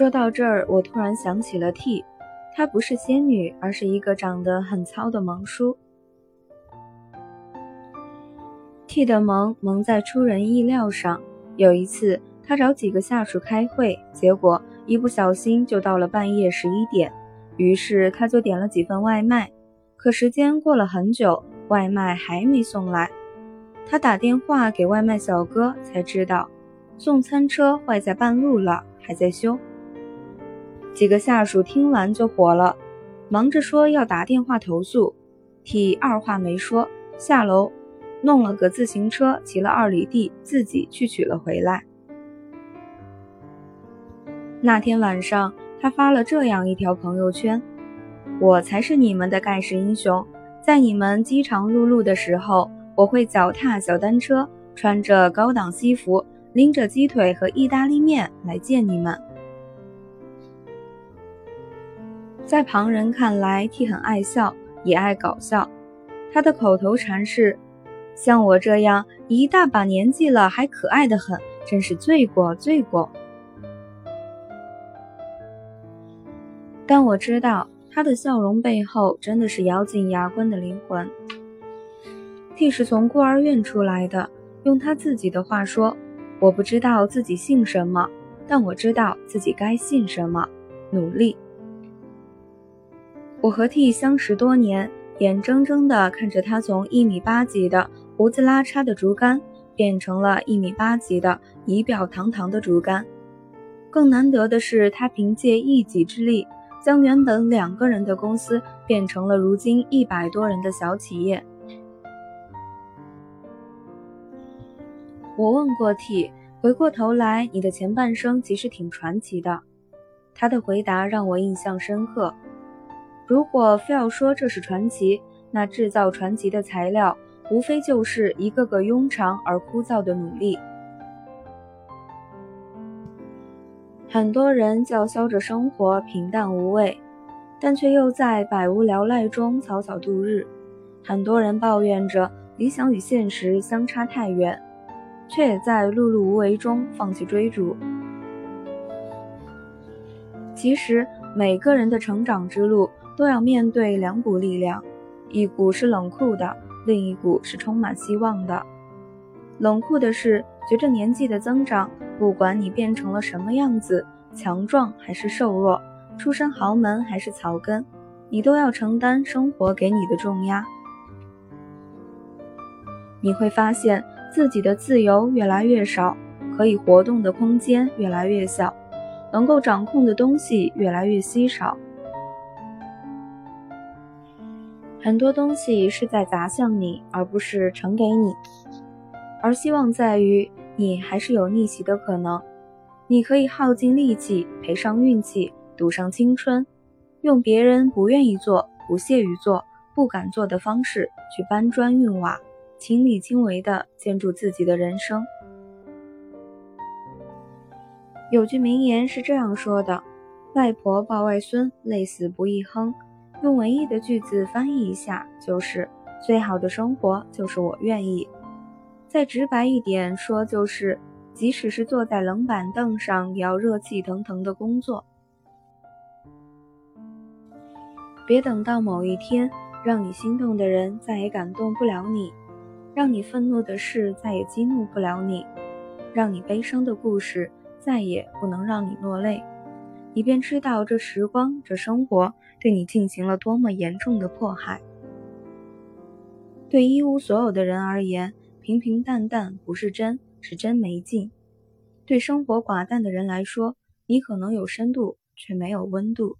说到这儿，我突然想起了 T，她不是仙女，而是一个长得很糙的萌叔。T 的萌萌在出人意料上。有一次，他找几个下属开会，结果一不小心就到了半夜十一点，于是他就点了几份外卖。可时间过了很久，外卖还没送来。他打电话给外卖小哥，才知道送餐车坏在半路了，还在修。几个下属听完就火了，忙着说要打电话投诉。T 二话没说，下楼。弄了个自行车，骑了二里地，自己去取了回来。那天晚上，他发了这样一条朋友圈：“我才是你们的盖世英雄，在你们饥肠辘辘的时候，我会脚踏小单车，穿着高档西服，拎着鸡腿和意大利面来见你们。”在旁人看来，T 很爱笑，也爱搞笑。他的口头禅是。像我这样一大把年纪了还可爱的很，真是罪过罪过。但我知道他的笑容背后真的是咬紧牙关的灵魂。T 是从孤儿院出来的，用他自己的话说：“我不知道自己姓什么，但我知道自己该姓什么，努力。”我和 T 相识多年，眼睁睁地看着他从一米八几的。胡子拉碴的竹竿变成了一米八几的仪表堂堂的竹竿。更难得的是，他凭借一己之力，将原本两个人的公司变成了如今一百多人的小企业。我问过 T，回过头来，你的前半生其实挺传奇的。他的回答让我印象深刻。如果非要说这是传奇，那制造传奇的材料。无非就是一个个庸常而枯燥的努力。很多人叫嚣着生活平淡无味，但却又在百无聊赖中草草度日。很多人抱怨着理想与现实相差太远，却也在碌碌无为中放弃追逐。其实，每个人的成长之路都要面对两股力量，一股是冷酷的。另一股是充满希望的。冷酷的是，随着年纪的增长，不管你变成了什么样子，强壮还是瘦弱，出身豪门还是草根，你都要承担生活给你的重压。你会发现自己的自由越来越少，可以活动的空间越来越小，能够掌控的东西越来越稀少。很多东西是在砸向你，而不是呈给你。而希望在于你还是有逆袭的可能。你可以耗尽力气，赔上运气，赌上青春，用别人不愿意做、不屑于做、不敢做的方式去搬砖运瓦，亲力亲为地建筑自己的人生。有句名言是这样说的：“外婆抱外孙，累死不亦哼。”用文艺的句子翻译一下，就是最好的生活就是我愿意。再直白一点说，就是即使是坐在冷板凳上，也要热气腾腾的工作。别等到某一天，让你心动的人再也感动不了你，让你愤怒的事再也激怒不了你，让你悲伤的故事再也不能让你落泪。以便知道这时光，这生活对你进行了多么严重的迫害。对一无所有的人而言，平平淡淡不是真，是真没劲；对生活寡淡的人来说，你可能有深度，却没有温度。